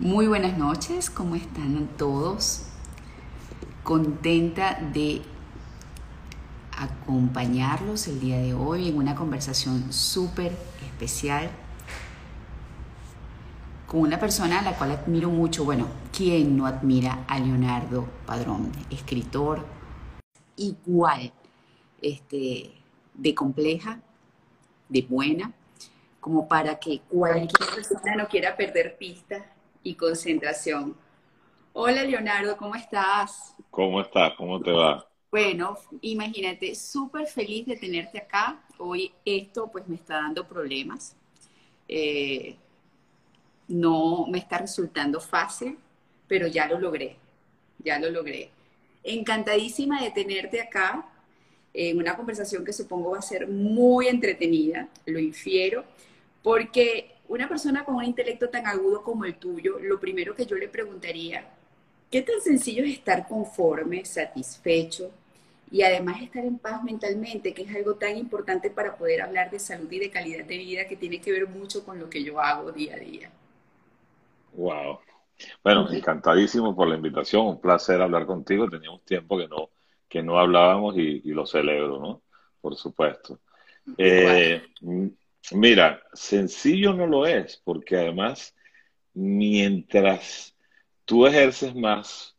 Muy buenas noches, ¿cómo están todos? Contenta de acompañarlos el día de hoy en una conversación súper especial con una persona a la cual admiro mucho. Bueno, ¿quién no admira a Leonardo Padrón? Escritor igual, este, de compleja, de buena, como para que cualquier persona no quiera perder pista y concentración. Hola Leonardo, ¿cómo estás? ¿Cómo estás? ¿Cómo te va? Bueno, imagínate, súper feliz de tenerte acá. Hoy esto pues me está dando problemas. Eh, no me está resultando fácil, pero ya lo logré, ya lo logré. Encantadísima de tenerte acá en una conversación que supongo va a ser muy entretenida, lo infiero, porque una persona con un intelecto tan agudo como el tuyo, lo primero que yo le preguntaría, ¿qué tan sencillo es estar conforme, satisfecho y además estar en paz mentalmente, que es algo tan importante para poder hablar de salud y de calidad de vida que tiene que ver mucho con lo que yo hago día a día? Wow. Bueno, encantadísimo por la invitación, un placer hablar contigo. Teníamos tiempo que no, que no hablábamos y, lo celebro, ¿no? Por supuesto. Eh, Mira, sencillo no lo es, porque además, mientras tú ejerces más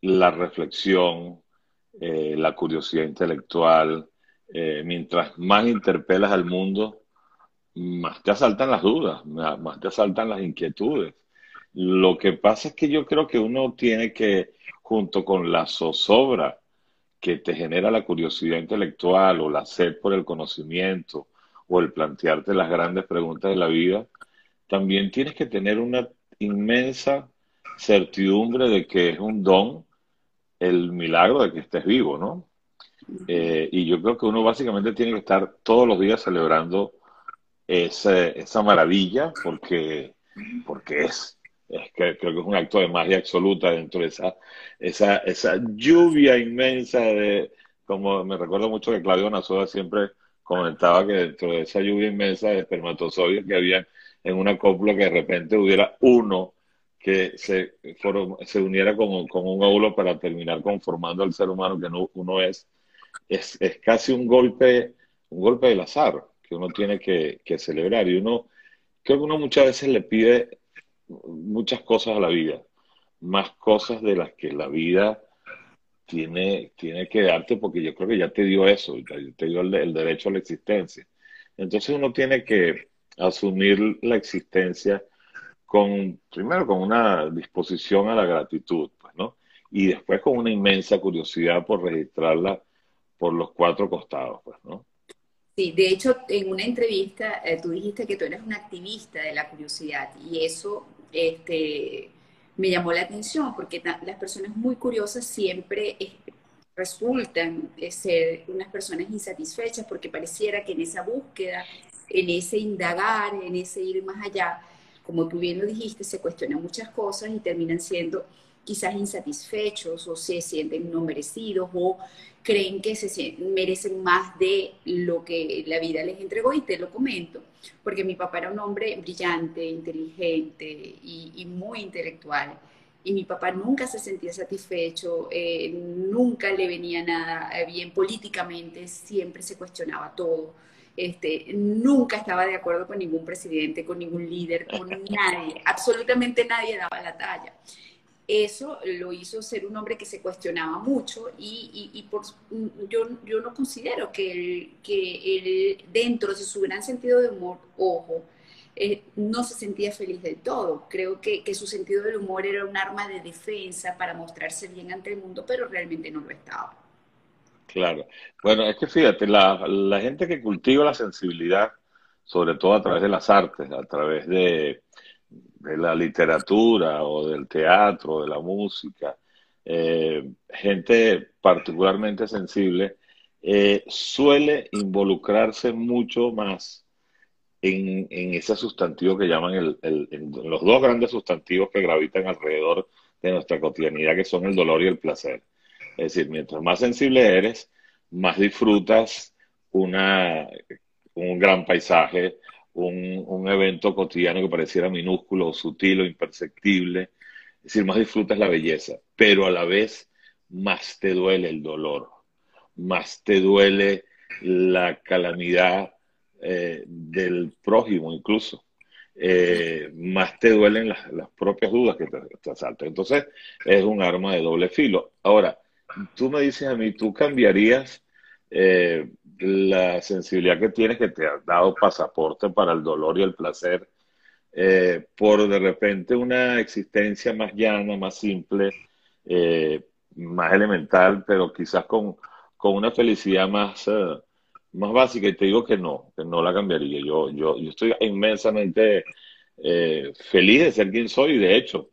la reflexión, eh, la curiosidad intelectual, eh, mientras más interpelas al mundo, más te asaltan las dudas, más te asaltan las inquietudes. Lo que pasa es que yo creo que uno tiene que, junto con la zozobra que te genera la curiosidad intelectual o la sed por el conocimiento, o el plantearte las grandes preguntas de la vida, también tienes que tener una inmensa certidumbre de que es un don el milagro de que estés vivo, ¿no? Eh, y yo creo que uno básicamente tiene que estar todos los días celebrando esa maravilla porque, porque es, es que creo que es un acto de magia absoluta dentro de esa, esa, esa lluvia inmensa de, como me recuerdo mucho que Claudio Nazoda siempre comentaba que dentro de esa lluvia inmensa de espermatozoides que había en una cópula que de repente hubiera uno que se, se uniera con, un óvulo para terminar conformando al ser humano que uno es, es, casi un golpe, un golpe del azar que uno tiene que, que celebrar. Y uno, creo que uno muchas veces le pide muchas cosas a la vida, más cosas de las que la vida tiene, tiene que darte porque yo creo que ya te dio eso, te dio el, derecho a la existencia. Entonces uno tiene que asumir la existencia con, primero con una disposición a la gratitud, pues, ¿no? Y después con una inmensa curiosidad por registrarla por los cuatro costados, pues, ¿no? Sí, de hecho, en una entrevista eh, tú dijiste que tú eres un activista de la curiosidad y eso, este, me llamó la atención porque las personas muy curiosas siempre resultan ser unas personas insatisfechas porque pareciera que en esa búsqueda, en ese indagar, en ese ir más allá, como tú bien lo dijiste, se cuestionan muchas cosas y terminan siendo quizás insatisfechos o se sienten no merecidos o creen que se merecen más de lo que la vida les entregó y te lo comento, porque mi papá era un hombre brillante, inteligente y, muy intelectual. Y mi papá nunca se sentía satisfecho, eh, nunca le venía nada bien políticamente, siempre se cuestionaba todo. Este, nunca estaba de acuerdo con ningún presidente, con ningún líder, con nadie, absolutamente nadie daba la talla eso lo hizo ser un hombre que se cuestionaba mucho y, yo, no considero que él, dentro de su gran sentido de humor, ojo, eh, no se sentía feliz del todo. Creo que, su sentido del humor era un arma de defensa para mostrarse bien ante el mundo, pero realmente no lo estaba. Claro. Bueno, es que fíjate, la gente que cultiva la sensibilidad, sobre todo a través de las artes, a través de de la literatura o del teatro, de la música, eh, gente particularmente sensible, eh, suele involucrarse mucho más en, ese sustantivo que llaman el, los dos grandes sustantivos que gravitan alrededor de nuestra cotidianidad, que son el dolor y el placer. Es decir, mientras más sensible eres, más disfrutas una, un gran paisaje un, un evento cotidiano que pareciera minúsculo o sutil o imperceptible. Es decir, más disfrutas la belleza, pero a la vez más te duele el dolor, más te duele la calamidad eh, del prójimo incluso. Eh, más te duelen las, las propias dudas que te, te, asaltan. Entonces, es un arma de doble filo. Ahora, tú me dices a mí, ¿tú cambiarías eh, la sensibilidad que tienes que te ha dado pasaporte para el dolor y el placer eh, por de repente una existencia más llana, más simple, eh, más elemental, pero quizás con, con una felicidad más, más básica? Y te digo que no, que no la cambiaría. Yo, yo, yo estoy inmensamente feliz de ser quien soy, de hecho,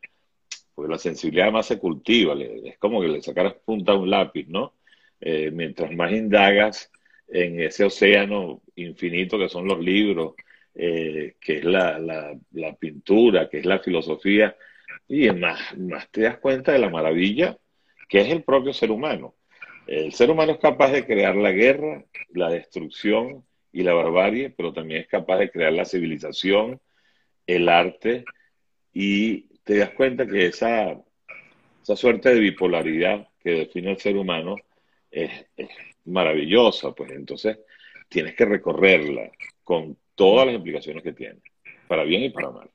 porque la sensibilidad más se cultiva, es como que le sacaras punta a un lápiz, ¿no? Eh, mientras más indagas en ese océano infinito que son los libros, eh, que es la, la, la, pintura, que es la filosofía, y más, más te das cuenta de la maravilla que es el propio ser humano. El ser humano es capaz de crear la guerra, la destrucción y la barbarie, pero también es capaz de crear la civilización, el arte, y te das cuenta que esa, esa suerte de bipolaridad que define al ser humano es, es maravillosa, pues entonces tienes que recorrerla con todas las implicaciones que tiene, para bien y para mal.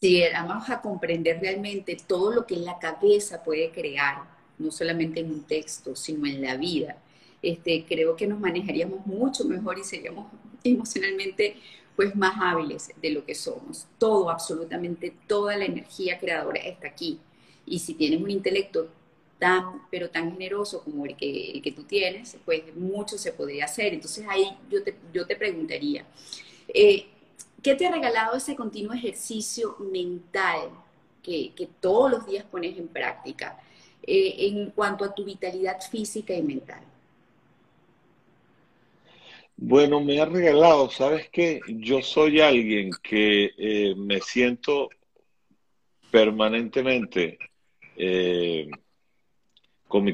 Si vamos a comprender realmente todo lo que la cabeza puede crear, no solamente en un texto, sino en la vida, este, creo que nos manejaríamos mucho mejor y seríamos emocionalmente pues más hábiles de lo que somos. Todo, absolutamente toda la energía creadora está aquí. Y si tienes un intelecto tan, pero tan generoso como el que, que tú tienes, pues mucho se podría hacer. Entonces ahí yo te, yo te preguntaría, eh, ¿qué te ha regalado ese continuo ejercicio mental que, que todos los días pones en práctica? eh, en cuanto a tu vitalidad física y mental? Bueno, me ha regalado, ¿sabes qué? Yo soy alguien que eh, me siento permanentemente con, mi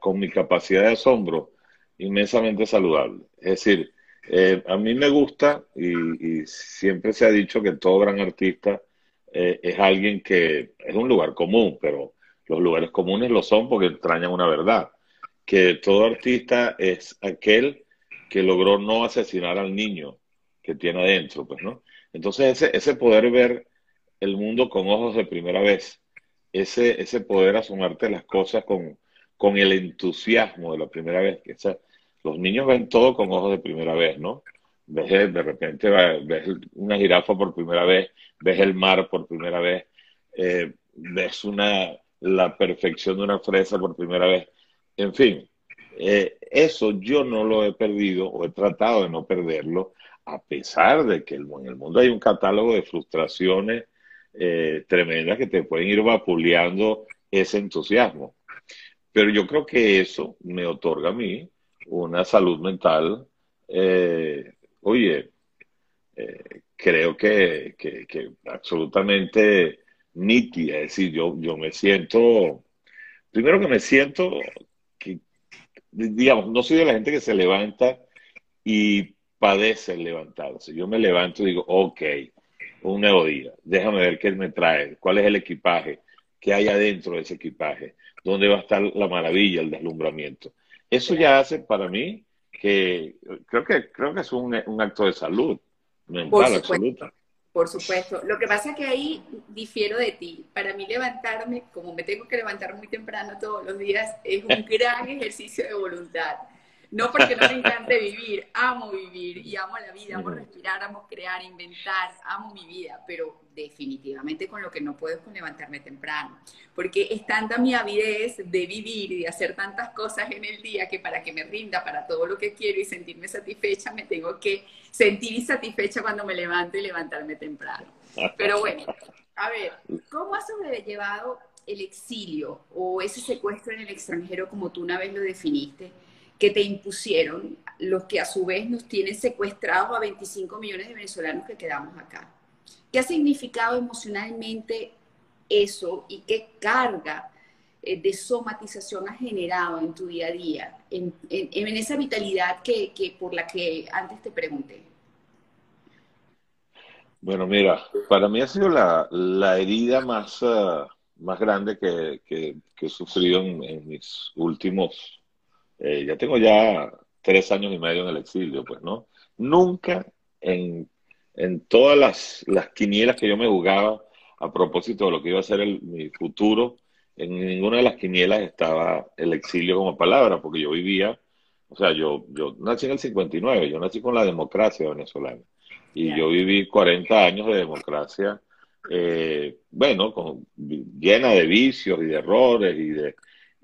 con mi capacidad de asombro inmensamente saludable. Es decir, eh, a mí me gusta y, siempre se ha dicho que todo gran artista eh, es alguien que es un lugar común, pero los lugares comunes lo son porque extrañan una verdad, que todo artista es aquel que logró no asesinar al niño que tiene adentro, pues, ¿no? Entonces ese, ese poder ver el mundo con ojos de primera vez, ese, ese poder asomarte las cosas con, con el entusiasmo de la primera vez, que esa, los niños ven todo con ojos de primera vez, ¿no? Ves de repente ves una jirafa por primera vez, ves el mar por primera vez, eh, ves una, la perfección de una fresa por primera vez. En fin, eh, eso yo no lo he perdido o he tratado de no perderlo, a pesar de que en el mundo hay un catálogo de frustraciones eh, tremendas que te pueden ir vapuleando ese entusiasmo. Pero yo creo que eso me otorga a mí una salud mental, eh, oye, eh, creo que, que, que absolutamente nítida, es decir, yo, yo me siento, primero que me siento, que, digamos, no soy de la gente que se levanta y padece el levantarse. Yo me levanto y digo, ok, un nuevo día, déjame ver qué me trae, cuál es el equipaje, qué hay adentro de ese equipaje, dónde va a estar la maravilla, el deslumbramiento. Eso ya hace para mí que creo que creo que es un, un acto de salud mental absoluta. Por supuesto. Lo que pasa es que ahí difiero de ti. Para mí levantarme, como me tengo que levantar muy temprano todos los días, es un gran ejercicio de voluntad. No porque no me encante vivir, amo vivir y amo la vida, amo respirar, amo crear, inventar, amo mi vida, pero definitivamente con lo que no puedo es con levantarme temprano, porque es tanta mi avidez de vivir y de hacer tantas cosas en el día que para que me rinda para todo lo que quiero y sentirme satisfecha, me tengo que sentir insatisfecha cuando me levanto y levantarme temprano. Pero bueno, a ver, ¿cómo has sobrellevado el exilio o ese secuestro en el extranjero como tú una vez lo definiste? Que te impusieron, los que a su vez nos tienen secuestrados a 25 millones de venezolanos que quedamos acá. ¿Qué ha significado emocionalmente eso y qué carga eh, de somatización ha generado en tu día a día, en, en, en esa vitalidad que, que, por la que antes te pregunté? Bueno, mira, para mí ha sido la, la herida más, uh, más grande que, que, que he sufrido en, mis últimos, eh, ya tengo ya tres años y medio en el exilio, pues, ¿no? Nunca en, en todas las, las quinielas que yo me jugaba a propósito de lo que iba a ser el, mi futuro, en ninguna de las quinielas estaba el exilio como palabra, porque yo vivía, o sea, yo, yo nací en el 59, yo nací con la democracia venezolana. Y yo viví 40 años de democracia, eh, bueno, con, llena de vicios y de errores y de,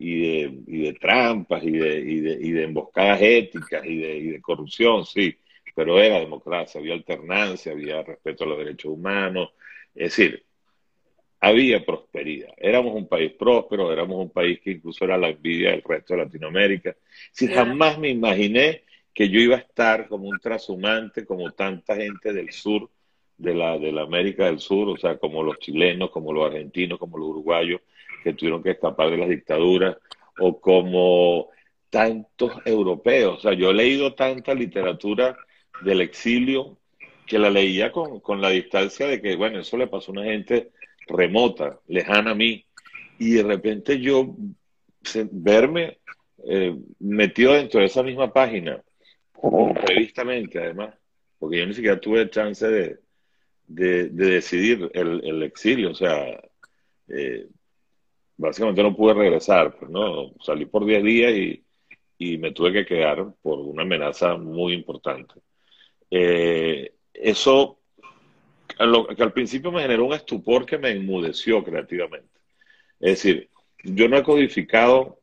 y de, y de trampas y de, y, de, y de emboscadas éticas y de, y de corrupción, sí, pero era democracia, había alternancia, había respeto a los derechos humanos, es decir, había prosperidad. Éramos un país próspero, éramos un país que incluso era la envidia del resto de Latinoamérica. Si jamás me imaginé que yo iba a estar como un trashumante, como tanta gente del sur, de la, de la América del Sur, o sea, como los chilenos, como los argentinos, como los uruguayos, que tuvieron que escapar de las dictaduras, o como tantos europeos. O sea, yo he leído tanta literatura del exilio que la leía con, con la distancia de que, bueno, eso le pasó a una gente remota, lejana a mí, y de repente yo verme eh, metido dentro de esa misma página, previstamente además, porque yo ni siquiera tuve chance de, de, decidir el, el, exilio, o sea, eh, básicamente no pude regresar, pues no, salí por 10 días y, y, me tuve que quedar por una amenaza muy importante. Eh, eso que al principio me generó un estupor que me enmudeció creativamente. Es decir, yo no he codificado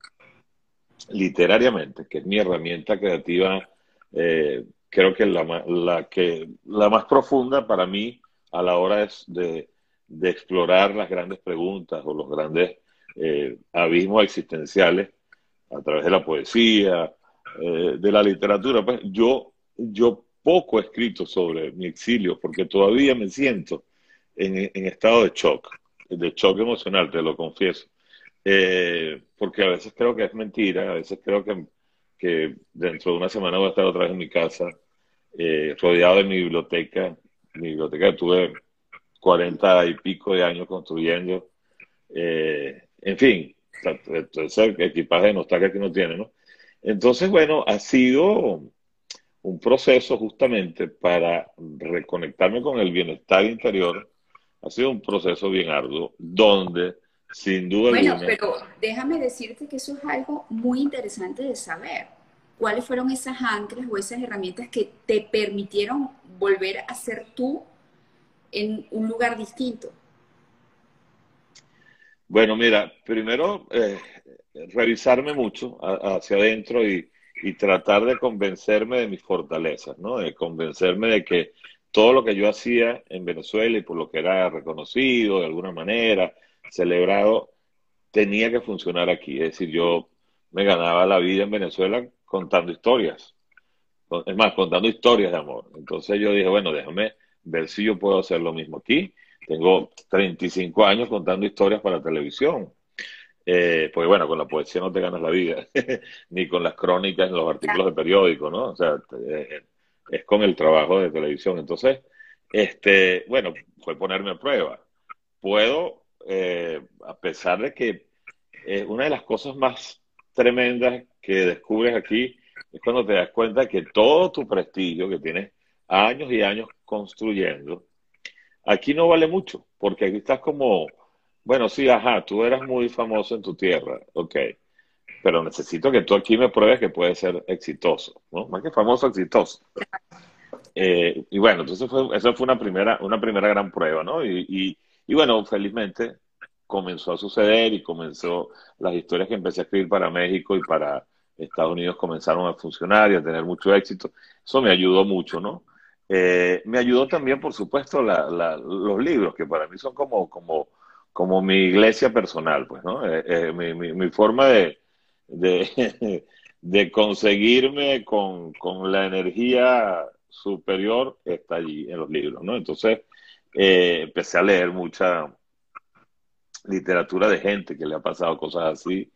literariamente, que es mi herramienta creativa, eh, creo que la, la, que la más profunda para mí a la hora es de, de explorar las grandes preguntas o los grandes eh, abismos existenciales a través de la poesía, eh, de la literatura. Pues yo, yo poco escrito sobre mi exilio porque todavía me siento en, estado de shock, de shock emocional, te lo confieso. Eh, porque a veces creo que es mentira, a veces creo que, que dentro de una semana voy a estar otra vez en mi casa, eh, rodeado de mi biblioteca, mi biblioteca que tuve cuarenta y pico de años construyendo. En fin, ese equipaje de nostalgia que uno tiene, ¿no? Entonces, bueno, ha sido un proceso justamente para reconectarme con el bienestar interior. Ha sido un proceso bien arduo, donde sin duda bueno, pero déjame decirte que eso es algo muy interesante de saber. ¿Cuáles fueron esas anclas o esas herramientas que te permitieron volver a ser tú en un lugar distinto? Bueno, mira, primero eh, revisarme mucho hacia adentro y, y tratar de convencerme de mis fortalezas, ¿no? De convencerme de que todo lo que yo hacía en Venezuela y por lo que era reconocido de alguna manera, celebrado, tenía que funcionar aquí. Es decir, yo me ganaba la vida en Venezuela contando historias. Es más, contando historias de amor. Entonces yo dije, bueno, déjame ver si yo puedo hacer lo mismo aquí. Tengo 35 años contando historias para televisión. Eh, porque bueno, con la poesía no te ganas la vida, ni con las crónicas los artículos de periódico, ¿no? O sea, eh, es con el trabajo de televisión. Entonces, este, bueno, fue ponerme a prueba. Puedo, eh, a pesar de que una de las cosas más tremendas que descubres aquí es cuando te das cuenta que todo tu prestigio que tienes años y años construyendo, aquí no vale mucho, porque aquí estás como bueno, sí, ajá, tú eras muy famoso en tu tierra, ok, pero necesito que tú aquí me pruebes que puedes ser exitoso, ¿no? Más que famoso, exitoso. Eh, y bueno, entonces fue, eso fue una primera, una primera gran prueba, ¿no? Y, y, bueno, felizmente comenzó a suceder y comenzó las historias que empecé a escribir para México y para Estados Unidos comenzaron a funcionar y a tener mucho éxito. Eso me ayudó mucho, ¿no? Eh, me ayudó también, por supuesto, los libros, que para mí son como, como como mi iglesia personal, pues, ¿no? Eh, eh, mi, mi, forma de, de, conseguirme con, con, la energía superior está allí en los libros, ¿no? Entonces, empecé a leer mucha literatura de gente que le ha pasado cosas así.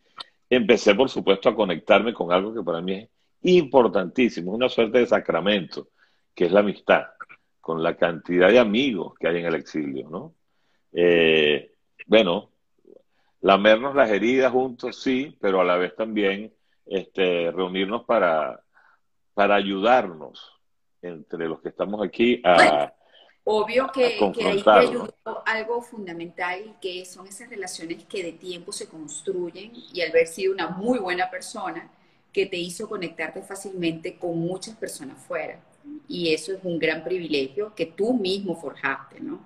Empecé, por supuesto, a conectarme con algo que para mí es importantísimo, una suerte de sacramento, que es la amistad. con la cantidad de amigos que hay en el exilio, ¿no? Eh, bueno, lamernos las heridas juntos, sí, pero a la vez también este, reunirnos para, para ayudarnos entre los que estamos aquí a... obvio que, que ahí te ayudó algo fundamental, que son esas relaciones que de tiempo se construyen y al haber sido una muy buena persona, que te hizo conectarte fácilmente con muchas personas fuera. Y eso es un gran privilegio que tú mismo forjaste, ¿no?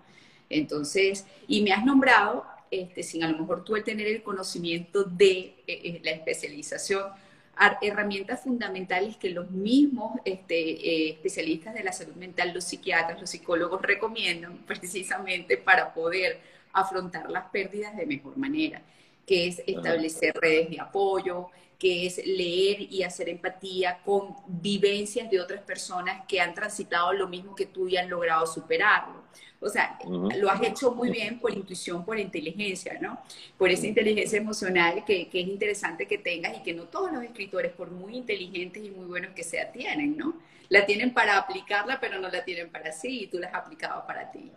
Entonces, y me has nombrado, este, sin a lo mejor tú el tener el conocimiento de eh, eh, la especialización, herramientas fundamentales que los mismos este, eh, especialistas de la salud mental, los psiquiatras, los psicólogos recomiendan precisamente para poder afrontar las pérdidas de mejor manera, que es establecer redes de apoyo, que es leer y hacer empatía con vivencias de otras personas que han transitado lo mismo que tú y han logrado superarlo. O sea, lo has hecho muy bien por intuición, por inteligencia, ¿no? Por esa inteligencia emocional que, que, es interesante que tengas y que no todos los escritores, por muy inteligentes y muy buenos que sean, tienen, ¿no? La tienen para aplicarla, pero no la tienen para sí y tú la has aplicado para ti.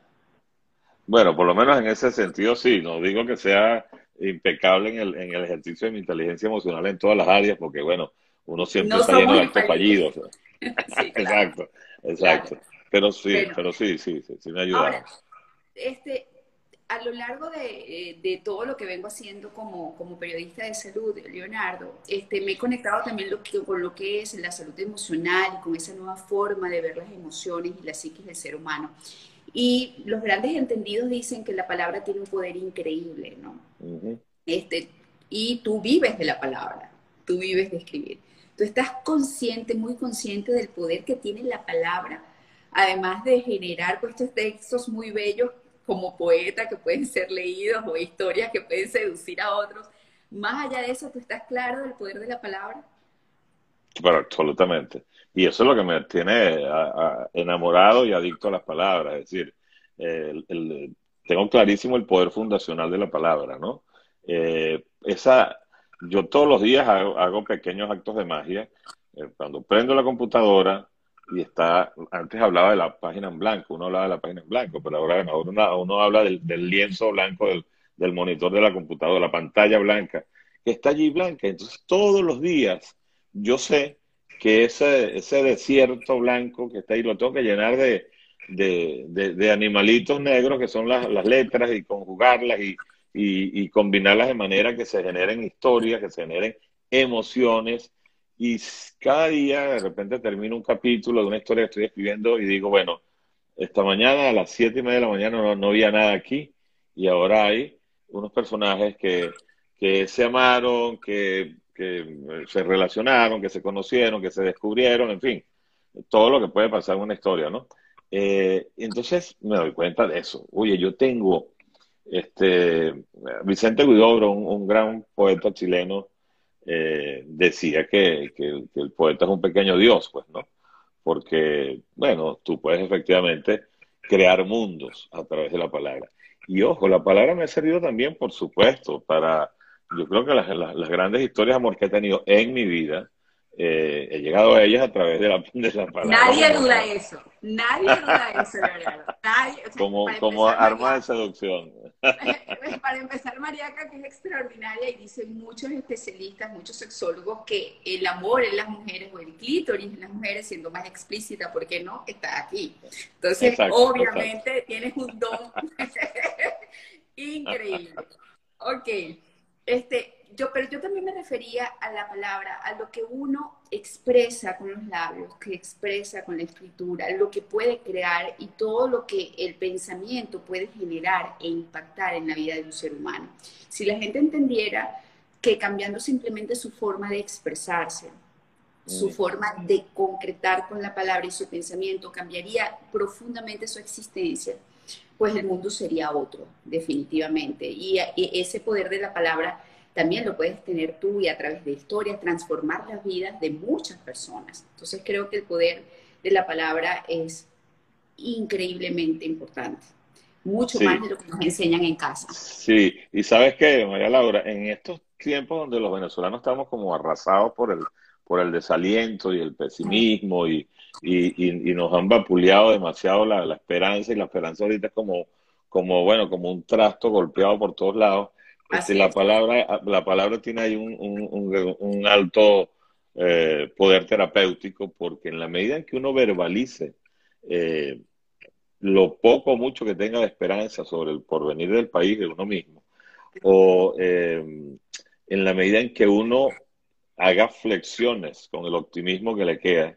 Bueno, por lo menos en ese sentido sí, no digo que sea impecable en el, en el ejercicio de mi inteligencia emocional en todas las áreas, porque bueno, uno siempre está lleno de actos fallidos. exacto, exacto. Pero sí, pero sí, sí, sí, me ayuda. Este, a lo largo de, eh, de, todo lo que vengo haciendo como, como periodista de salud, Leonardo, este, me he conectado también lo con lo que es la salud emocional con esa nueva forma de ver las emociones y la psiquis del ser humano. Y los grandes entendidos dicen que la palabra tiene un poder increíble, ¿no? Este, y tú vives de la palabra, tú vives de escribir. Tú estás consciente, muy consciente del poder que tiene la palabra, además de generar pues, estos textos muy bellos como poeta que pueden ser leídos o historias que pueden seducir a otros. Más allá de eso, ¿tú estás claro del poder de la palabra? Pero absolutamente. Y eso es lo que me tiene enamorado y adicto a las palabras. Es decir, tengo clarísimo el poder fundacional de la palabra, ¿no? Eh, esa, yo todos los días hago, pequeños actos de magia. Eh, cuando prendo la computadora y está, antes hablaba de la página en blanco, uno hablaba de la página en blanco, pero ahora uno, uno habla del, lienzo blanco del, del monitor de la computadora, la pantalla blanca, que está allí blanca. Entonces todos los días yo sé que ese, ese desierto blanco que está ahí lo tengo que llenar de, de, animalitos negros que son las, letras y conjugarlas y, y, combinarlas de manera que se generen historias, que se generen emociones. Y cada día de repente termino un capítulo de una historia que estoy escribiendo y digo, bueno, esta mañana a las siete y media de la mañana no, no había nada aquí y ahora hay unos personajes que, que se amaron, que que se relacionaron, que se conocieron, que se descubrieron, en fin, todo lo que puede pasar en una historia, ¿no? Eh, entonces me doy cuenta de eso. Oye, yo tengo, este, Vicente Guidobro, un, gran poeta chileno, eh, decía que, el poeta es un pequeño dios, pues, ¿no? Porque, bueno, tú puedes efectivamente crear mundos a través de la palabra. Y ojo, la palabra me ha servido también, por supuesto, para yo creo que las, grandes historias de amor que he tenido en mi vida, eh, he llegado a ellas a través de la, de la palabra. Nadie duda eso, nadie duda eso, Nadie, como como arma de seducción. Para empezar, Mariaca, que es extraordinaria y dicen muchos especialistas, muchos sexólogos, que el amor en las mujeres o el clítoris en las mujeres, siendo más explícita, ¿por qué no? Está aquí. Entonces, obviamente, tienes un don increíble. Ok. Este, yo, pero yo también me refería a la palabra, a lo que uno expresa con los labios, que expresa con la escritura, lo que puede crear y todo lo que el pensamiento puede generar e impactar en la vida de un ser humano. Si la gente entendiera que cambiando simplemente su forma de expresarse, su forma de concretar con la palabra y su pensamiento cambiaría profundamente su existencia, pues el mundo sería otro, definitivamente. Y, ese poder de la palabra también lo puedes tener tú y a través de historias transformar las vidas de muchas personas. Entonces creo que el poder de la palabra es increíblemente importante, mucho más de lo que nos enseñan en casa. Sí, y sabes qué, María Laura, en estos tiempos donde los venezolanos estamos como arrasados por el por el desaliento y el pesimismo y, y, nos han vapuleado demasiado la, la, esperanza y la esperanza ahorita es como, como, bueno, como un trasto golpeado por todos lados. Este, la, palabra, la palabra tiene ahí un, un, un alto eh, poder terapéutico porque en la medida en que uno verbalice eh, lo poco o mucho que tenga de esperanza sobre el porvenir del país, de uno mismo, o eh, en la medida en que uno haga flexiones con el optimismo que le queda,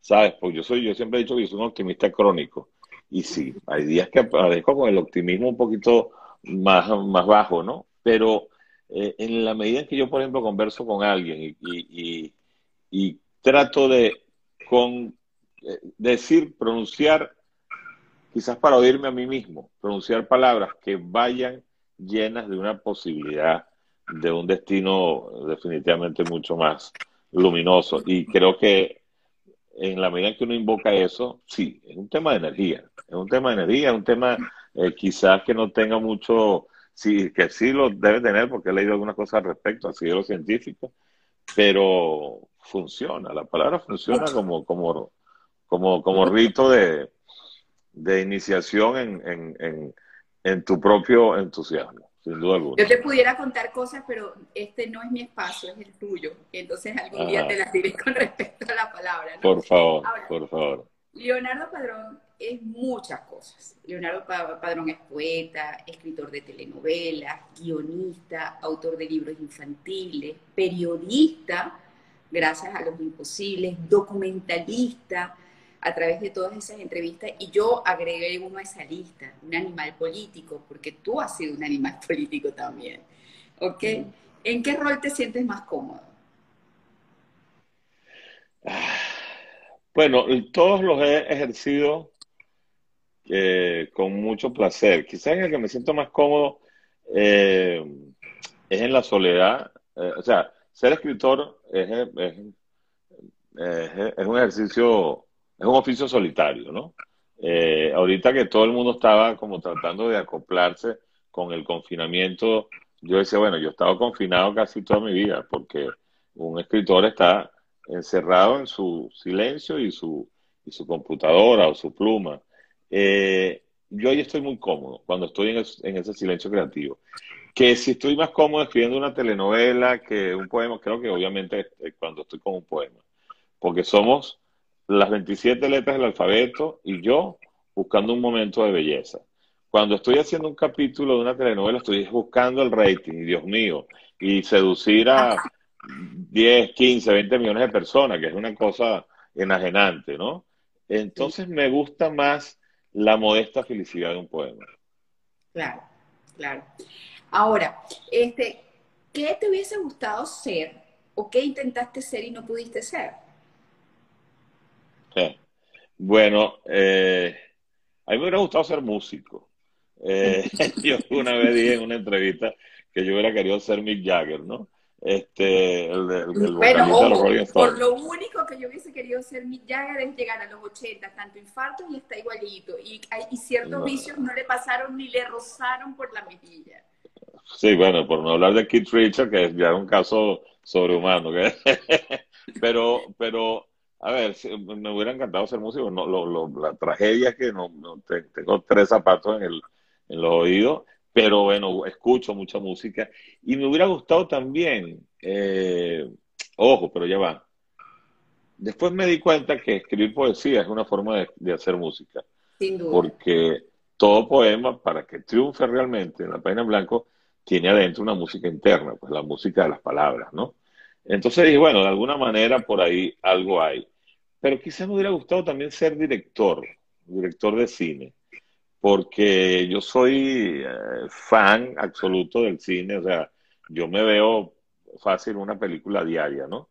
¿sabes? Pues yo soy, yo siempre he dicho que soy un optimista crónico. Y sí, hay días que aparezco con el optimismo un poquito más, más bajo, ¿no? Pero eh, en la medida en que yo, por ejemplo, converso con alguien y, y, trato de con, eh, decir, pronunciar, quizás para oírme a mí mismo, pronunciar palabras que vayan llenas de una posibilidad de un destino definitivamente mucho más luminoso. Y creo que en la medida en que uno invoca eso, sí, es un tema de energía, es un tema de energía, es un tema eh, quizás que no tenga mucho, sí, que sí lo debe tener porque he leído algunas cosas al respecto, así de los científicos, pero funciona, la palabra funciona como, como, como, como rito de, de iniciación en, en, en, en tu propio entusiasmo sin duda alguna. Yo te pudiera contar cosas, pero este no es mi espacio, es el tuyo. Entonces algún día te las diré con respecto a la palabra. Por favor, por favor. Leonardo Padrón es muchas cosas. Leonardo Padrón es poeta, escritor de telenovelas, guionista, autor de libros infantiles, periodista, gracias a los imposibles, documentalista, a través de todas esas entrevistas y yo agregué uno a esa lista, un animal político, porque tú has sido un animal político también. ¿Ok? ¿En qué rol te sientes más cómodo? Bueno, todos los he ejercido eh, con mucho placer. Quizás en el que me siento más cómodo eh, es en la soledad. Eh, o sea, ser escritor es, es un ejercicio es un oficio solitario, ¿no? Eh, ahorita que todo el mundo estaba como tratando de acoplarse con el confinamiento, yo decía, bueno, yo he estado confinado casi toda mi vida, porque un escritor está encerrado en su silencio y su, y su computadora o su pluma. Eh, yo ahí estoy muy cómodo cuando estoy en, en, ese silencio creativo. Que si estoy más cómodo escribiendo una telenovela que un poema, creo que obviamente cuando estoy con un poema. Porque somos las 27 letras del alfabeto y yo buscando un momento de belleza. Cuando estoy haciendo un capítulo de una telenovela, estoy buscando el rating, Dios mío, y seducir a 10, 15, 20 millones de personas, que es una cosa enajenante, ¿no? Entonces me gusta más la modesta felicidad de un poema. Claro, claro. Ahora, este, ¿qué te hubiese gustado ser o qué intentaste ser y no pudiste ser? Bueno, eh, a mí me hubiera gustado ser músico. Eh, yo una vez dije en una entrevista que yo hubiera querido ser Mick Jagger, ¿no? Este, el, el, Pero, por lo único que yo hubiese querido ser Mick Jagger es llegar a los 80, tanto infarto y está igualito. Y, y ciertos vicios no le pasaron ni le rozaron por la mejilla. Sí, bueno, por no hablar de Keith Richards, que es ya un caso sobrehumano. pero, pero a ver, me hubiera encantado ser músico. No, lo, la tragedia es que no, tengo tres zapatos en, el, en los oídos, pero bueno, escucho mucha música. Y me hubiera gustado también, eh, ojo, pero ya va. Después me di cuenta que escribir poesía es una forma de, de hacer música. Sin duda. Porque todo poema, para que triunfe realmente en la página en blanco, tiene adentro una música interna, pues la música de las palabras, ¿no? Entonces dije, bueno, de alguna manera por ahí algo hay. Pero quizás me hubiera gustado también ser director, director de cine, porque yo soy eh, fan absoluto del cine, o sea, yo me veo fácil una película diaria, ¿no?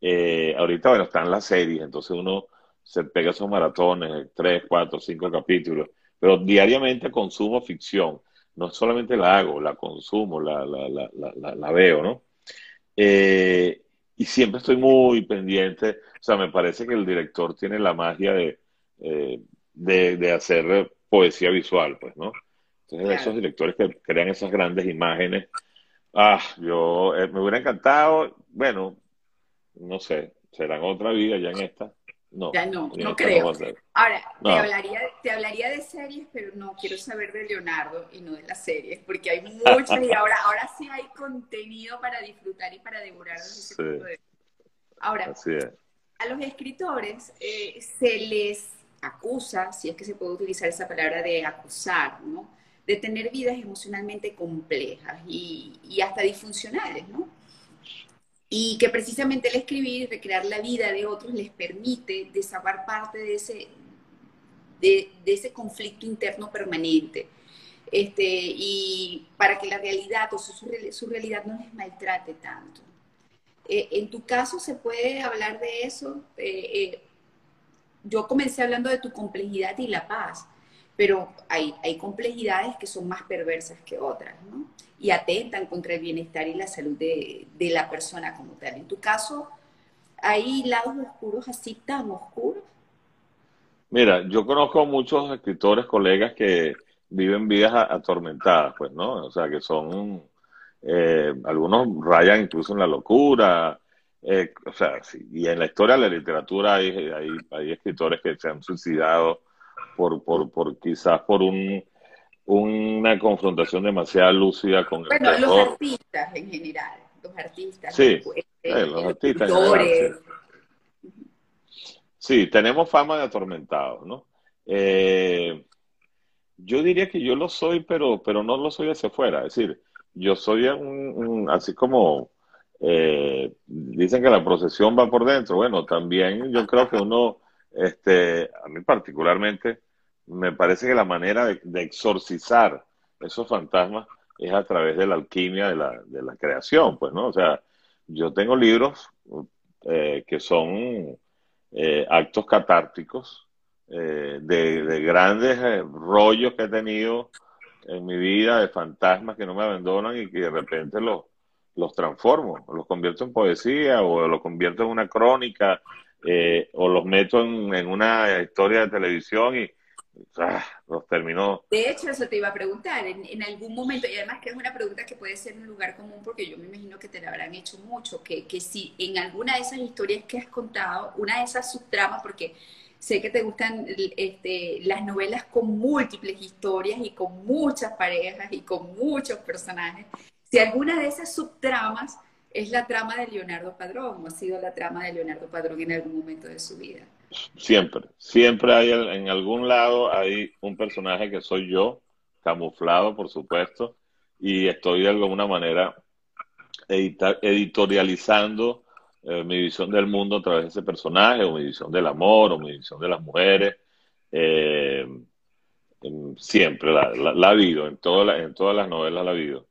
Eh, ahorita, bueno, están las series, entonces uno se pega esos maratones, tres, cuatro, cinco capítulos, pero diariamente consumo ficción. No solamente la hago, la consumo, la, la, la, la veo, ¿no? Eh, y siempre estoy muy pendiente. O sea, me parece que el director tiene la magia de, eh, de, hacer poesía visual, pues, ¿no? Entonces, esos directores que crean esas grandes imágenes, ah, yo eh, me hubiera encantado, bueno, no sé, será en otra vida, ya en esta. No, ya no, no creo. Ahora, te, hablaría, te hablaría de series, pero no quiero saber de Leonardo y no de las series, porque hay muchas y ahora, ahora sí hay contenido para disfrutar y para devorar ese de... Ahora, a los escritores eh, se les acusa, si es que se puede utilizar esa palabra de acusar, ¿no? De tener vidas emocionalmente complejas y, y hasta disfuncionales, ¿no? Y que precisamente el escribir y recrear la vida de otros les permite desabar parte de ese, de, ese conflicto interno permanente. Este, y para que la realidad o su, su realidad no les maltrate tanto. Eh, en tu caso, ¿se puede hablar de eso? Eh, eh, yo comencé hablando de tu complejidad y la paz, pero hay, hay complejidades que son más perversas que otras, ¿no? y atentan contra el bienestar y la salud de, la persona como tal. En tu caso, ¿hay lados oscuros así tan oscuros? Mira, yo conozco muchos escritores, colegas que viven vidas atormentadas, pues, ¿no? O sea, que son, eh, algunos rayan incluso en la locura, eh, o sea, sí, y en la historia de la literatura hay, hay, hay escritores que se han suicidado por, por, por quizás por un una confrontación demasiado lúcida con bueno, el los artistas en general, los artistas. Sí, los, artistas. sí, tenemos fama de atormentados, ¿no? Eh, yo diría que yo lo soy, pero, pero no lo soy hacia afuera. Es decir, yo soy un, así como eh, dicen que la procesión va por dentro. Bueno, también yo creo que uno, este, a mí particularmente, me parece que la manera de, exorcizar esos fantasmas es a través de la alquimia de la, de la creación, pues, ¿no? O sea, yo tengo libros eh, que son eh, actos catárticos eh, de, grandes rollos que he tenido en mi vida, de fantasmas que no me abandonan y que de repente los, los transformo, los convierto en poesía o los convierto en una crónica o los meto en, en una historia de televisión y, Ah, los terminó. De hecho, eso te iba a preguntar, en, algún momento, y además que es una pregunta que puede ser un lugar común, porque yo me imagino que te la habrán hecho mucho, que, que si en alguna de esas historias que has contado, una de esas subtramas, porque sé que te gustan este, las novelas con múltiples historias y con muchas parejas y con muchos personajes, si alguna de esas subtramas es la trama de Leonardo Padrón o ha sido la trama de Leonardo Padrón en algún momento de su vida. Siempre, siempre hay en algún lado hay un personaje que soy yo, camuflado por supuesto, y estoy de alguna manera editorializando eh, mi visión del mundo a través de ese personaje, o mi visión del amor, o mi visión de las mujeres. Eh, siempre la, la, ha habido, en, en todas las novelas la ha habido.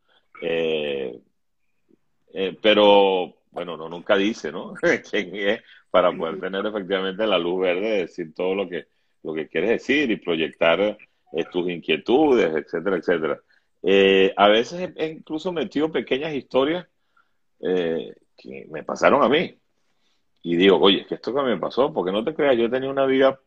Pero bueno, no nunca dice, ¿no? quién es para poder tener efectivamente la luz verde de decir todo lo que lo que quieres decir y proyectar eh, tus inquietudes, etcétera, etcétera. Eh, a veces he, incluso metido pequeñas historias eh, que me pasaron a mí. Y digo, oye, es que esto que me pasó, porque no te creas, yo tenía una vida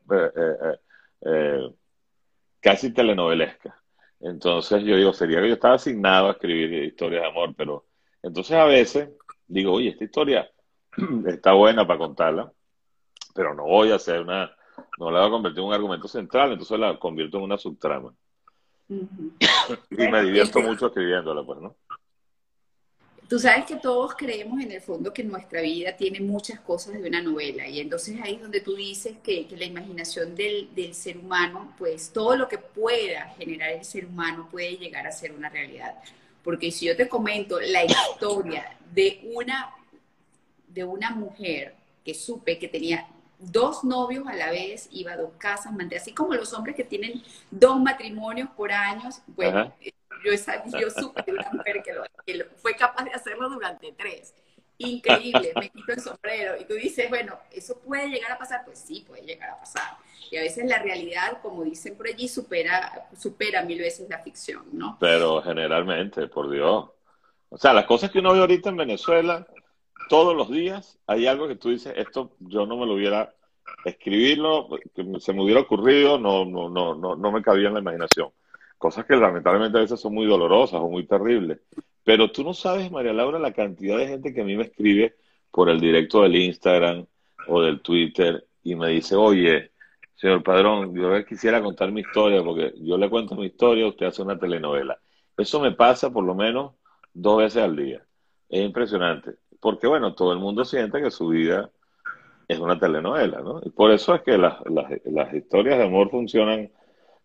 casi telenovelesca. Entonces yo digo, sería que yo estaba asignado a escribir historias de amor, pero entonces a veces digo, oye, esta historia está buena para contarla, pero no voy a hacer una, no la voy a convertir en un argumento central, entonces la convierto en una subtrama. y me divierto mucho escribiéndola, pues, ¿no? Tú sabes que todos creemos en el fondo que nuestra vida tiene muchas cosas de una novela y entonces ahí es donde tú dices que, que la imaginación del, del, ser humano, pues todo lo que pueda generar el ser humano puede llegar a ser una realidad. Porque si yo te comento la historia de una, de una mujer que supe que tenía dos novios a la vez, iba a dos casas, así como los hombres que tienen dos matrimonios por años, bueno, yo, yo supe de una mujer que fue capaz de hacerlo durante tres increíble, me quito el sombrero. Y tú dices, bueno, ¿eso puede llegar a pasar? Pues sí, puede llegar a pasar. Y a veces la realidad, como dicen por allí, supera, supera mil veces la ficción, ¿no? Pero generalmente, por Dios. O sea, las cosas que uno ve ahorita en Venezuela, todos los días, hay algo que tú dices, esto yo no me lo hubiera escribirlo, que se me hubiera ocurrido, no, no, no, no, no me cabía en la imaginación. Cosas que lamentablemente a veces son muy dolorosas o muy terribles. Pero tú no sabes, María Laura, la cantidad de gente que a mí me escribe por el directo del Instagram, o del Twitter y me dice, oye, señor Padrón, yo quisiera contar mi historia, porque yo le cuento mi historia, usted hace una telenovela. Eso me pasa por lo menos dos veces al día. Es impresionante, porque bueno, todo el mundo siente que su vida es una telenovela, ¿no? Y por eso es que las, las, historias de amor funcionan,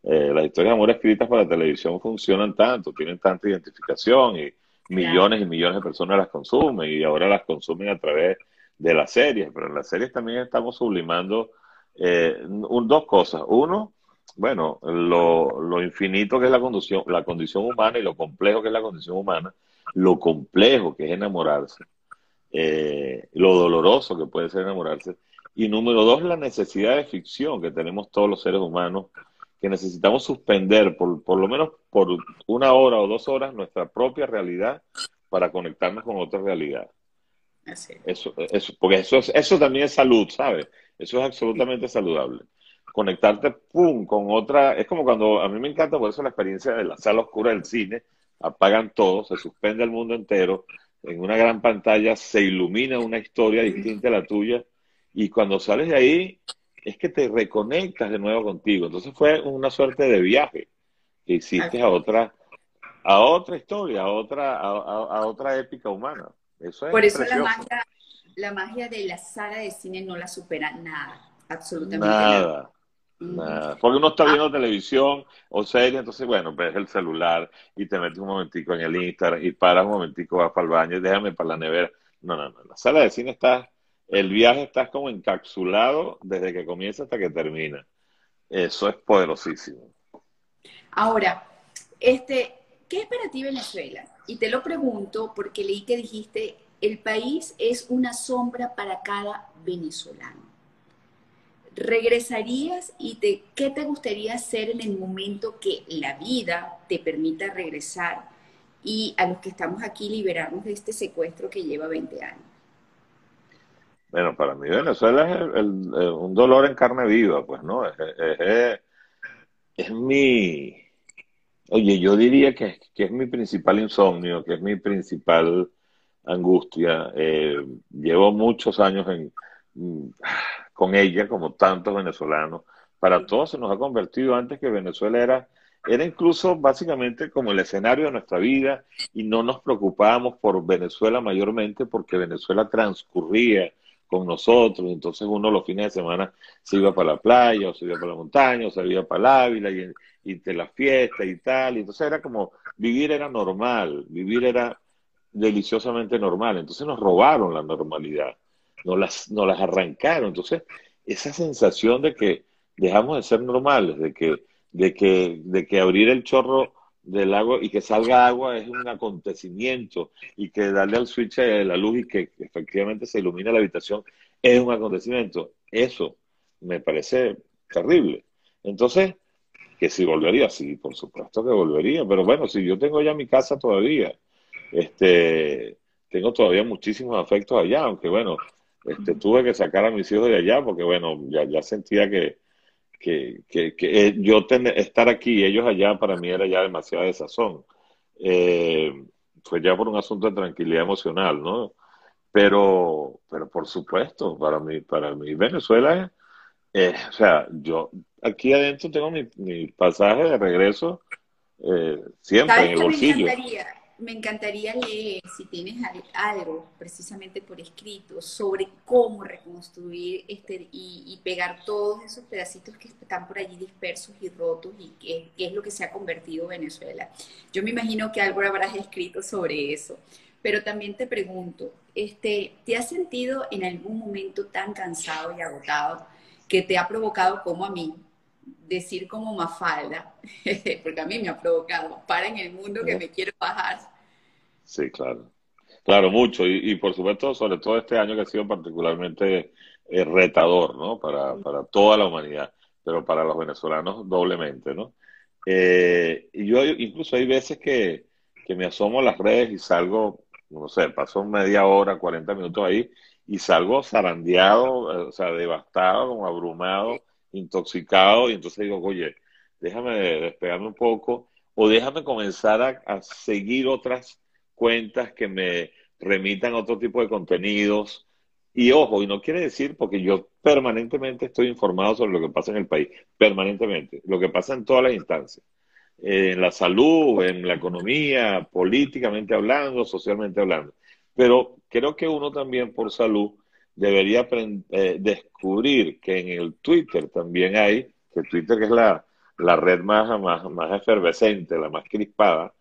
eh, las historias de amor escritas para televisión funcionan tanto, tienen tanta identificación y millones y millones de personas las consumen y ahora las consumen a través de las series, pero en las series también estamos sublimando eh, dos cosas. Uno, bueno, lo, lo, infinito que es la condición, la condición humana y lo complejo que es la condición humana, lo complejo que es enamorarse, eh, lo doloroso que puede ser enamorarse. Y número dos, la necesidad de ficción que tenemos todos los seres humanos, que necesitamos suspender por, por lo menos por una hora o dos horas nuestra propia realidad para conectarnos con otra realidad. Eso, eso, porque eso, es, eso también es salud, ¿sabes? Eso es absolutamente saludable. Conectarte, pum, con otra. Es como cuando. A mí me encanta por eso la experiencia de la sala oscura del cine. Apagan todo, se suspende el mundo entero. En una gran pantalla se ilumina una historia distinta a la tuya. Y cuando sales de ahí, es que te reconectas de nuevo contigo. Entonces fue una suerte de viaje que hiciste a otra, a otra historia, a otra, a otra épica humana. Por eso la magia, la magia de la sala de cine no la supera nada, absolutamente nada. nada. Porque uno está viendo ah. televisión o serie, entonces, bueno, ves el celular y te metes un momentico en el Instagram y paras un momentico, vas para el baño y déjame para la nevera. No, no, no. La sala de cine está, el viaje está como encapsulado desde que comienza hasta que termina. Eso es poderosísimo. Ahora, este, ¿qué es para ti Venezuela? Y te lo pregunto porque leí que dijiste, el país es una sombra para cada venezolano. ¿Regresarías y qué te gustaría hacer en el momento que la vida te permita regresar y a los que estamos aquí liberarnos de este secuestro que lleva 20 años? Bueno, para mí Venezuela es un dolor en carne viva, pues, ¿no? es mi, Oye, yo diría que, es mi principal insomnio, que es mi principal angustia. Eh, llevo muchos años en, mm, con ella, como tantos venezolanos. Para todos se nos ha convertido antes que Venezuela era, era incluso básicamente como el escenario de nuestra vida y no nos preocupábamos por Venezuela mayormente porque Venezuela transcurría con nosotros. Entonces uno los fines de semana se iba para la playa, o se iba para la montaña, o se iba para el Ávila y, y la fiesta y tal. Y entonces era como, vivir era normal, vivir era deliciosamente normal. Entonces nos robaron la normalidad, nos las, nos las arrancaron. Entonces, esa sensación de que dejamos de ser normales, de que, de que, de que abrir el chorro del agua y que salga agua es un acontecimiento y que darle al switch de la luz y que efectivamente se ilumina la habitación es un acontecimiento. Eso me parece terrible. Entonces, que si volvería, sí, por supuesto que volvería, pero bueno, si yo tengo ya mi casa todavía, este, tengo todavía muchísimos afectos allá, aunque bueno, este, tuve que sacar a mis hijos de allá porque bueno, ya, ya sentía que, que, que, que eh, yo estar aquí y ellos allá para mí era ya demasiada desazón. Eh, fue ya por un asunto de tranquilidad emocional, ¿no? Pero, pero por supuesto, para mí, para mí Venezuela es, o sea, yo aquí adentro tengo mi, mi pasaje de regreso eh, siempre en el bolsillo me encantaría leer, si tienes algo precisamente por escrito, sobre cómo reconstruir este y, pegar todos esos pedacitos que están por allí dispersos y rotos y qué, es lo que se ha convertido Venezuela. Yo me imagino que algo habrás escrito sobre eso. Pero también te pregunto, este, ¿te has sentido en algún momento tan cansado y agotado que te ha provocado como a mí decir como Mafalda, porque a mí me ha provocado, para en el mundo que me quiero bajar. Sí, claro. Claro, mucho. Y, por supuesto, sobre todo este año que ha sido particularmente eh, retador, ¿no? Para, para toda la humanidad, pero para los venezolanos doblemente, ¿no? Eh, y yo incluso hay veces que, que me asomo a las redes y salgo, no sé, paso media hora, 40 minutos ahí y salgo zarandeado, eh, o sea, devastado, como abrumado intoxicado y entonces digo, oye, déjame despegarme un poco o déjame comenzar a, seguir otras cuentas que me remitan a otro tipo de contenidos y ojo, y no quiere decir, porque yo permanentemente estoy informado sobre lo que pasa en el país, permanentemente, lo que pasa en todas las instancias, en la salud, en la economía, políticamente hablando, socialmente hablando. Pero creo que uno también por salud debería eh, descubrir que en el Twitter también hay, que Twitter que es la, la red más, más, más efervescente, la más crispada,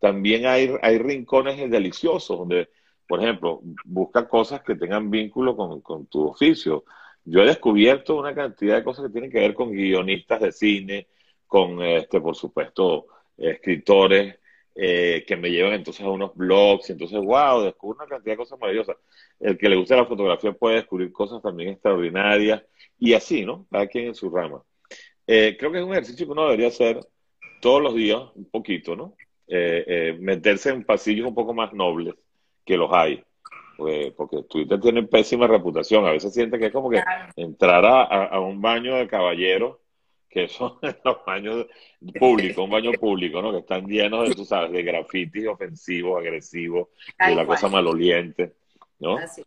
también hay, hay rincones deliciosos donde por ejemplo, busca cosas que tengan vínculo con, tu oficio. Yo he descubierto una cantidad de cosas que tienen que ver con guionistas de cine, con, este, por supuesto, escritores eh, que me llevan entonces a unos blogs. Entonces, wow, descubro una cantidad de cosas maravillosas. El que le guste la fotografía puede descubrir cosas también extraordinarias y así, ¿no? Cada quien en su rama. Eh, creo que es un ejercicio que uno debería hacer todos los días, un poquito, ¿no? Eh, meterse en pasillos un poco más nobles que los hay. Pues, porque Twitter tiene pésima reputación. A veces siente que es como que entrar a, un baño de caballeros, que son los baños públicos, un baño público, ¿no? Que están llenos de, tú sabes, de grafitis ofensivos, agresivos, de la cosa maloliente, ¿no? Así.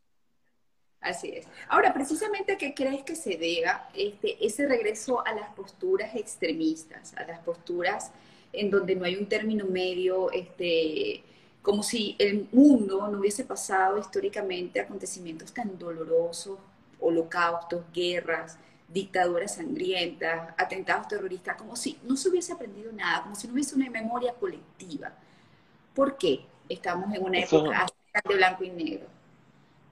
Así es. Ahora, precisamente, ¿qué crees que se deba este, ese regreso a las posturas extremistas, a las posturas en donde no hay un término medio, este, como si el mundo no hubiese pasado históricamente acontecimientos tan dolorosos, holocaustos, guerras, dictaduras sangrientas, atentados terroristas, como si no se hubiese aprendido nada, como si no hubiese una memoria colectiva. ¿Por qué estamos en una época de blanco y negro?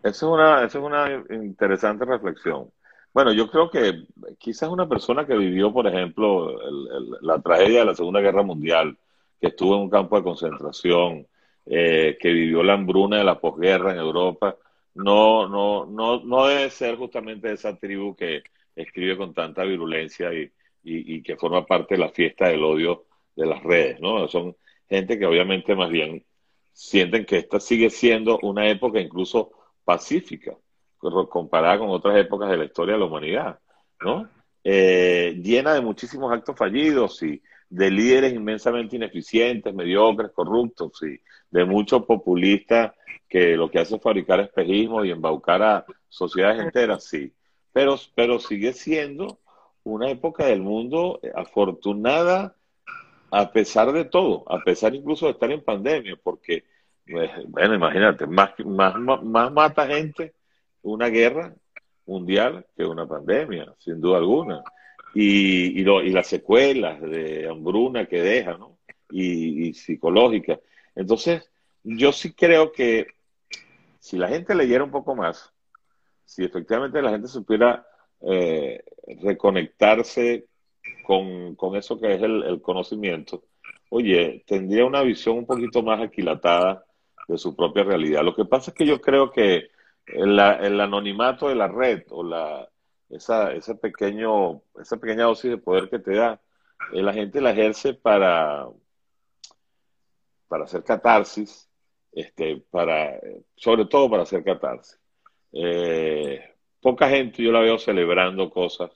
Esa es una, es una interesante reflexión. Bueno, yo creo que quizás una persona que vivió, por ejemplo, la tragedia de la Segunda Guerra Mundial, que estuvo en un campo de concentración, eh, que vivió la hambruna de la posguerra en Europa, no, no, no, no debe ser justamente esa tribu que escribe con tanta virulencia y, y, que forma parte de la fiesta del odio de las redes, ¿no? Son gente que obviamente más bien sienten que esta sigue siendo una época incluso pacífica, comparada con otras épocas de la historia de la humanidad, ¿no? Eh, llena de muchísimos actos fallidos y de líderes inmensamente ineficientes, mediocres, corruptos y de muchos populistas que lo que hace es fabricar espejismo y embaucar a sociedades enteras, sí. Pero, pero sigue siendo una época del mundo afortunada a pesar de todo, a pesar incluso de estar en pandemia, porque, pues, bueno, imagínate, más, más, más mata gente una guerra mundial que una pandemia, sin duda alguna. Y, y, lo, y las secuelas de hambruna que deja, ¿no? Y, y psicológicas. Entonces, yo sí creo que si la gente leyera un poco más, si efectivamente la gente supiera eh, reconectarse con, eso que es el, conocimiento, oye, tendría una visión un poquito más aquilatada de su propia realidad. Lo que pasa es que yo creo que el, anonimato de la red o la, esa, ese pequeño, esa pequeña dosis de poder que te da, eh, la gente la ejerce para, para hacer catarsis, este, para, sobre todo para hacer catarsis. Eh, poca gente yo la veo celebrando cosas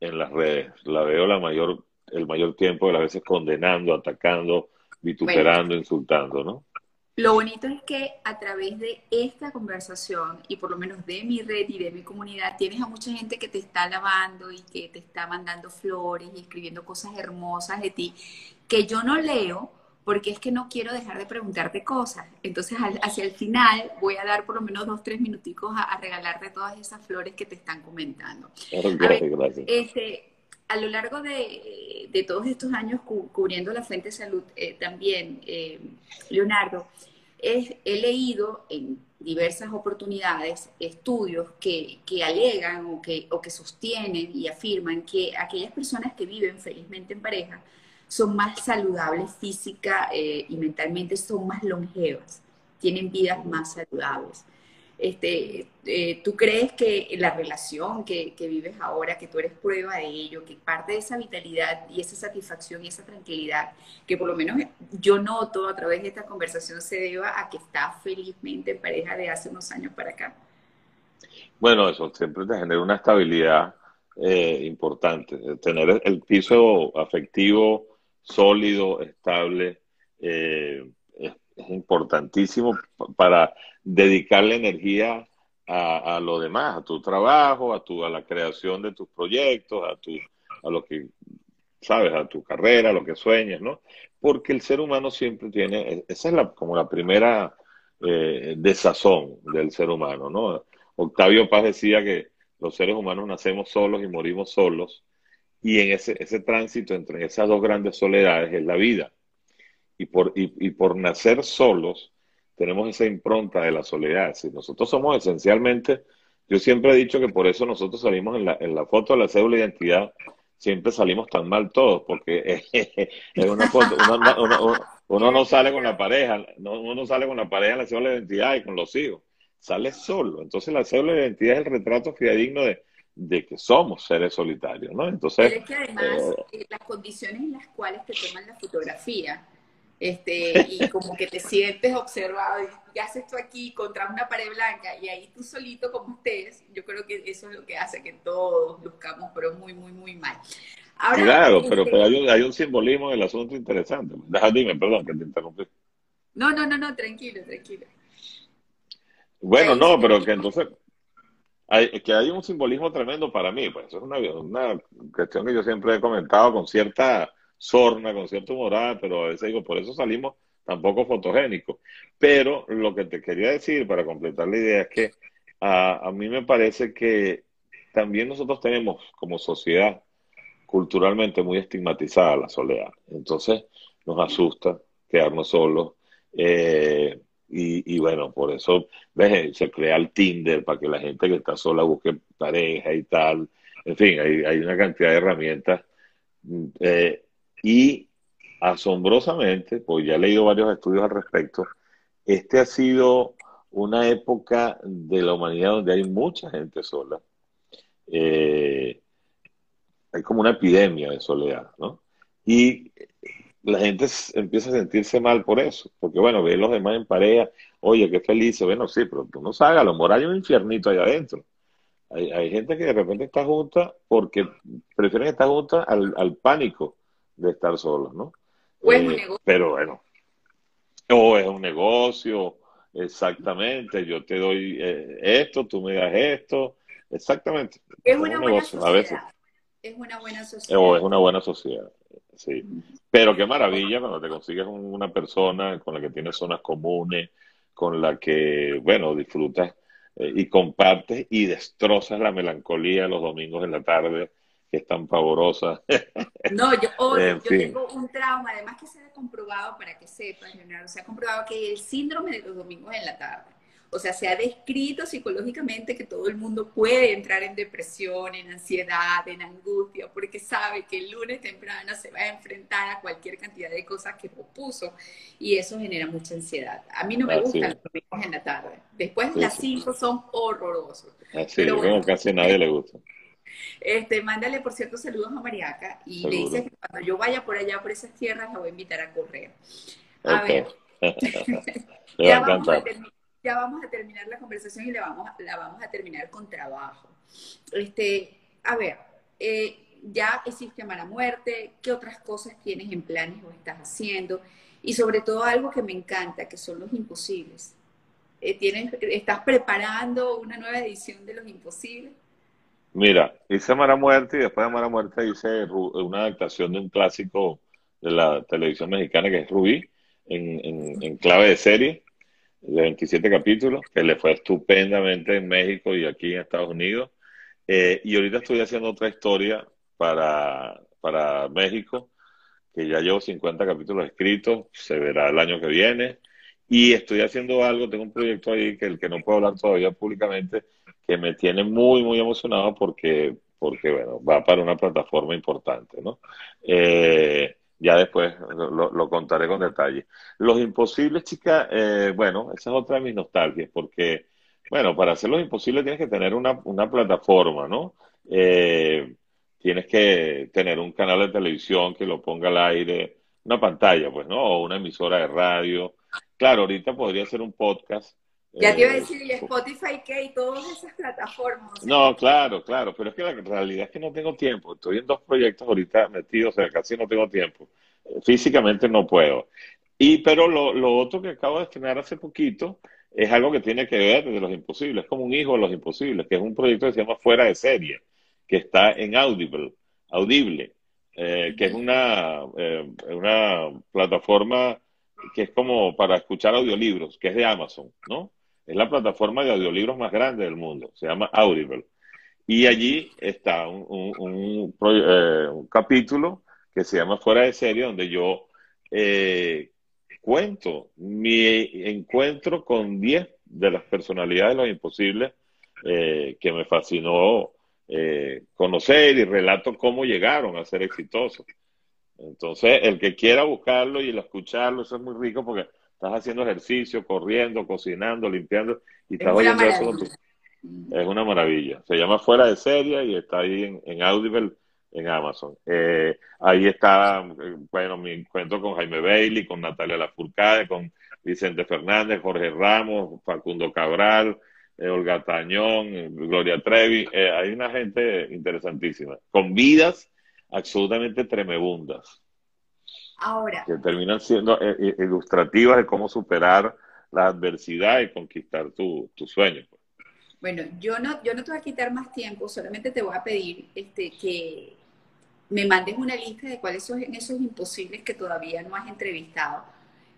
en las redes, la veo la mayor, el mayor tiempo de las veces condenando, atacando, vituperando, insultando, ¿no? Lo bonito es que a través de esta conversación y por lo menos de mi red y de mi comunidad, tienes a mucha gente que te está alabando y que te está mandando flores y escribiendo cosas hermosas de ti que yo no leo porque es que no quiero dejar de preguntarte cosas. Entonces, hacia el final voy a dar por lo menos dos, tres minuticos a, regalarte todas esas flores que te están comentando. Gracias, gracias. Este, a lo largo de, todos estos años cubriendo la fuente de salud eh, también, eh, Leonardo, he leído en diversas oportunidades estudios que, que alegan o que, o que sostienen y afirman que aquellas personas que viven felizmente en pareja, son más saludables física eh, y mentalmente, son más longevas, tienen vidas más saludables. Este, eh, ¿Tú crees que la relación que, vives ahora, que tú eres prueba de ello, que parte de esa vitalidad y esa satisfacción y esa tranquilidad, que por lo menos yo noto a través de esta conversación se deba a que estás felizmente en pareja de hace unos años para acá? Bueno, eso siempre te genera una estabilidad eh, importante, tener el piso afectivo sólido, estable, eh, es, importantísimo para dedicarle energía a, lo demás, a tu trabajo, a, tu, a la creación de tus proyectos, a, tu, a lo que sabes, a tu carrera, a lo que sueñas, ¿no? Porque el ser humano siempre tiene, esa es la, como la primera eh, desazón del ser humano, ¿no? Octavio Paz decía que los seres humanos nacemos solos y morimos solos, y en ese, ese tránsito entre esas dos grandes soledades es la vida. Y por, y, por nacer solos, tenemos esa impronta de la soledad. Si nosotros somos esencialmente, yo siempre he dicho que por eso nosotros salimos en la, en la foto de la cédula de identidad, siempre salimos tan mal todos, porque en una foto, uno, no sale con la pareja, uno no sale con la pareja en la cédula de identidad y con los hijos, sale solo. Entonces la cédula de identidad es el retrato fidedigno de, de que somos seres solitarios, ¿no? Entonces... es que además eh, eh, las condiciones en las cuales te toman la fotografía, este, y como que te sientes observado y haces esto aquí contra una pared blanca y ahí tú solito como estés, yo creo que eso es lo que hace que todos buscamos, pero muy, muy, muy mal. claro, pero, este hay, un, hay, un, simbolismo del asunto interesante. Deja, dime, perdón, que te interrumpí. No, no, no, no, tranquilo, tranquilo. Bueno, no, pero que entonces hay, que hay un simbolismo tremendo para mí, pues eso es una, una cuestión que yo siempre he comentado con cierta sorna, con cierta humorada, pero a veces digo, por eso salimos tampoco fotogénicos. Pero lo que te quería decir para completar la idea es que a, a mí me parece que también nosotros tenemos como sociedad culturalmente muy estigmatizada la soledad. Entonces nos asusta quedarnos solos. Eh, y, bueno, por eso ¿ves? se crea el Tinder para que la gente que está sola busque pareja y tal. En fin, hay, una cantidad de herramientas. Eh, y asombrosamente, pues ya he leído varios estudios al respecto, este ha sido una época de la humanidad donde hay mucha gente sola. Eh, hay como una epidemia de soledad, ¿no? Y la gente empieza a sentirse mal por eso, porque bueno, ve a los demás en pareja, oye, qué feliz, bueno, sí, pero tú no sabes, a lo mejor hay un infiernito ahí adentro. Hay, hay, gente que de repente está junta porque prefieren estar junta al, al pánico de estar solos, ¿no? Eh, pero bueno, o es un negocio, exactamente, yo te doy eh, esto, tú me das esto, exactamente. Es, una buena sociedad. A veces, es una buena sociedad. O es una buena sociedad, sí. Pero qué maravilla cuando te consigues una persona con la que tienes zonas comunes, con la que, bueno, disfrutas eh, y compartes y destrozas la melancolía los domingos en la tarde que es tan pavorosa. No, yo, yo tengo un trauma, además que se ha comprobado, para que sepan, se ha comprobado que el síndrome de los domingos en la tarde, o sea, se ha descrito psicológicamente que todo el mundo puede entrar en depresión, en ansiedad, en angustia, porque sabe que el lunes temprano se va a enfrentar a cualquier cantidad de cosas que propuso y eso genera mucha ansiedad. A mí no me gustan los domingos en la tarde. Después las 5 son horrorosos. Así, Pero casi a nadie le gusta. Este, mándale, por cierto, saludos a Mariaca y le dice que cuando yo vaya por allá, por esas tierras, la voy a invitar a correr. A ver, ya, vamos a terminar la conversación y la vamos, la vamos a terminar con trabajo. Este, a ver, eh, ya existe Mala Muerte, ¿qué otras cosas tienes en planes o estás haciendo? Y sobre todo algo que me encanta, que son los imposibles. Eh, ¿tienes, ¿Estás preparando una nueva edición de Los Imposibles? Mira, hice Mara Muerte y después de Mara Muerte hice una adaptación de un clásico de la televisión mexicana que es Rubí, en, clave de serie, de 27 capítulos, que le fue estupendamente en México y aquí en Estados Unidos. Eh, y ahorita estoy haciendo otra historia para, para México, que ya llevo 50 capítulos escritos, se verá el año que viene. Y estoy haciendo algo, tengo un proyecto ahí que el que no puedo hablar todavía públicamente, que me tiene muy, muy emocionado porque, porque bueno, va para una plataforma importante, ¿no? Eh, ya después lo, contaré con detalle. Los imposibles, chicas, eh, bueno, esa es otra de mis nostalgias, porque, bueno, para hacer los imposibles tienes que tener una, una plataforma, ¿no? Eh, tienes que tener un canal de televisión que lo ponga al aire, una pantalla, pues, ¿no? O una emisora de radio. Claro, ahorita podría ser un podcast, ya te iba a eh, decir, ¿y Spotify qué? Y todas esas plataformas. No, claro, claro, pero es que la realidad es que no tengo tiempo. Estoy en dos proyectos ahorita metidos, o sea, casi no tengo tiempo. Físicamente no puedo. Y, pero lo, lo otro que acabo de estrenar hace poquito es algo que tiene que ver de los imposibles, es como un hijo de los imposibles, que es un proyecto que se llama Fuera de Serie, que está en Audible, Audible, eh, que es una, eh, una plataforma que es como para escuchar audiolibros, que es de Amazon, ¿no? Es la plataforma de audiolibros más grande del mundo, se llama Audible. Y allí está un, eh, capítulo que se llama Fuera de Serie, donde yo eh, cuento mi encuentro con 10 de las personalidades de los imposibles eh, que me fascinó eh, conocer y relato cómo llegaron a ser exitosos. Entonces, el que quiera buscarlo y escucharlo, eso es muy rico porque estás haciendo ejercicio, corriendo, cocinando, limpiando y estás oyendo eso Es una maravilla. Se llama Fuera de Serie y está ahí en, en Audible en Amazon. Eh, ahí está, eh, bueno, mi encuentro con Jaime Bailey, con Natalia Lafourcade, con Vicente Fernández, Jorge Ramos, Facundo Cabral, eh, Olga Tañón, Gloria Trevi. hay una gente interesantísima, con vidas absolutamente tremebundas. Ahora. Que terminan siendo ilustrativas de cómo superar la adversidad y conquistar tu, tu sueño. Bueno, yo no, yo no te voy a quitar más tiempo, solamente te voy a pedir este, que me mandes una lista de cuáles son esos imposibles que todavía no has entrevistado.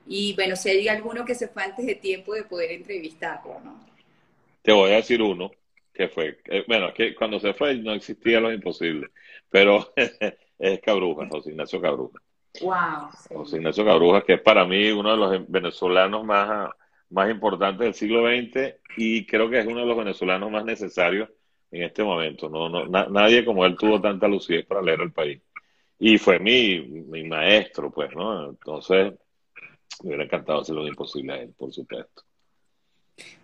Y bueno, si hay alguno que se fue antes de tiempo de poder entrevistarlo, ¿no? Te voy a decir uno, que fue, eh, bueno, que cuando se fue no existía lo imposible, pero es Cabruja, José Ignacio Cabruja. Wow. José Ignacio Cabruja, que es para mí uno de los venezolanos más, más importantes del siglo XX y creo que es uno de los venezolanos más necesarios en este momento. No, no, nadie como él tuvo tanta lucidez para leer el país. Y fue mi, mi maestro, pues, ¿no? Entonces, me hubiera encantado hacer lo imposible a él, por supuesto.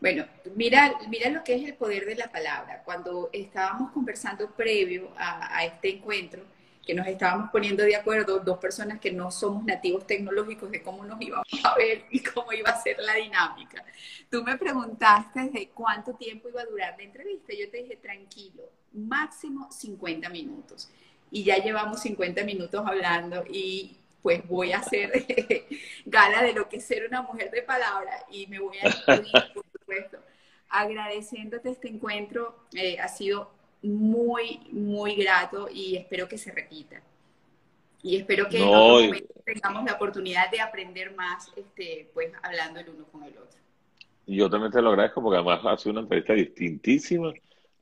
Bueno, mira, mira lo que es el poder de la palabra. Cuando estábamos conversando previo a, a este encuentro, que nos estábamos poniendo de acuerdo dos personas que no somos nativos tecnológicos de cómo nos íbamos a ver y cómo iba a ser la dinámica. Tú me preguntaste de cuánto tiempo iba a durar la entrevista. Yo te dije, tranquilo, máximo 50 minutos. Y ya llevamos 50 minutos hablando y pues voy a hacer gala de lo que es ser una mujer de palabra y me voy a despedir, por supuesto, agradeciéndote este encuentro. Eh, ha sido muy, muy grato y espero que se repita. Y espero que tengamos la oportunidad de aprender más, este, pues hablando el uno con el otro. Yo también te lo agradezco porque además ha sido una entrevista distintísima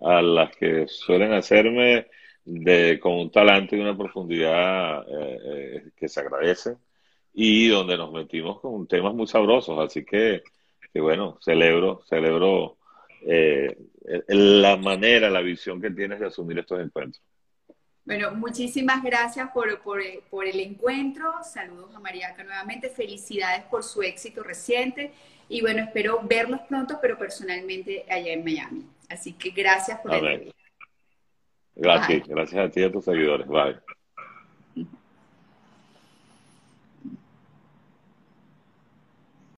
a las que suelen hacerme de, con un talento y una profundidad eh, eh, que se agradecen y donde nos metimos con temas muy sabrosos. Así que, que bueno, celebro, celebro eh, la manera, la visión que tienes de asumir estos encuentros. Bueno, muchísimas gracias por, por, por, el encuentro. Saludos a Mariaca nuevamente. Felicidades por su éxito reciente. Y bueno, espero verlos pronto, pero personalmente allá en Miami. Así que gracias por el Gracias, gracias a ti y a tus seguidores. Bye.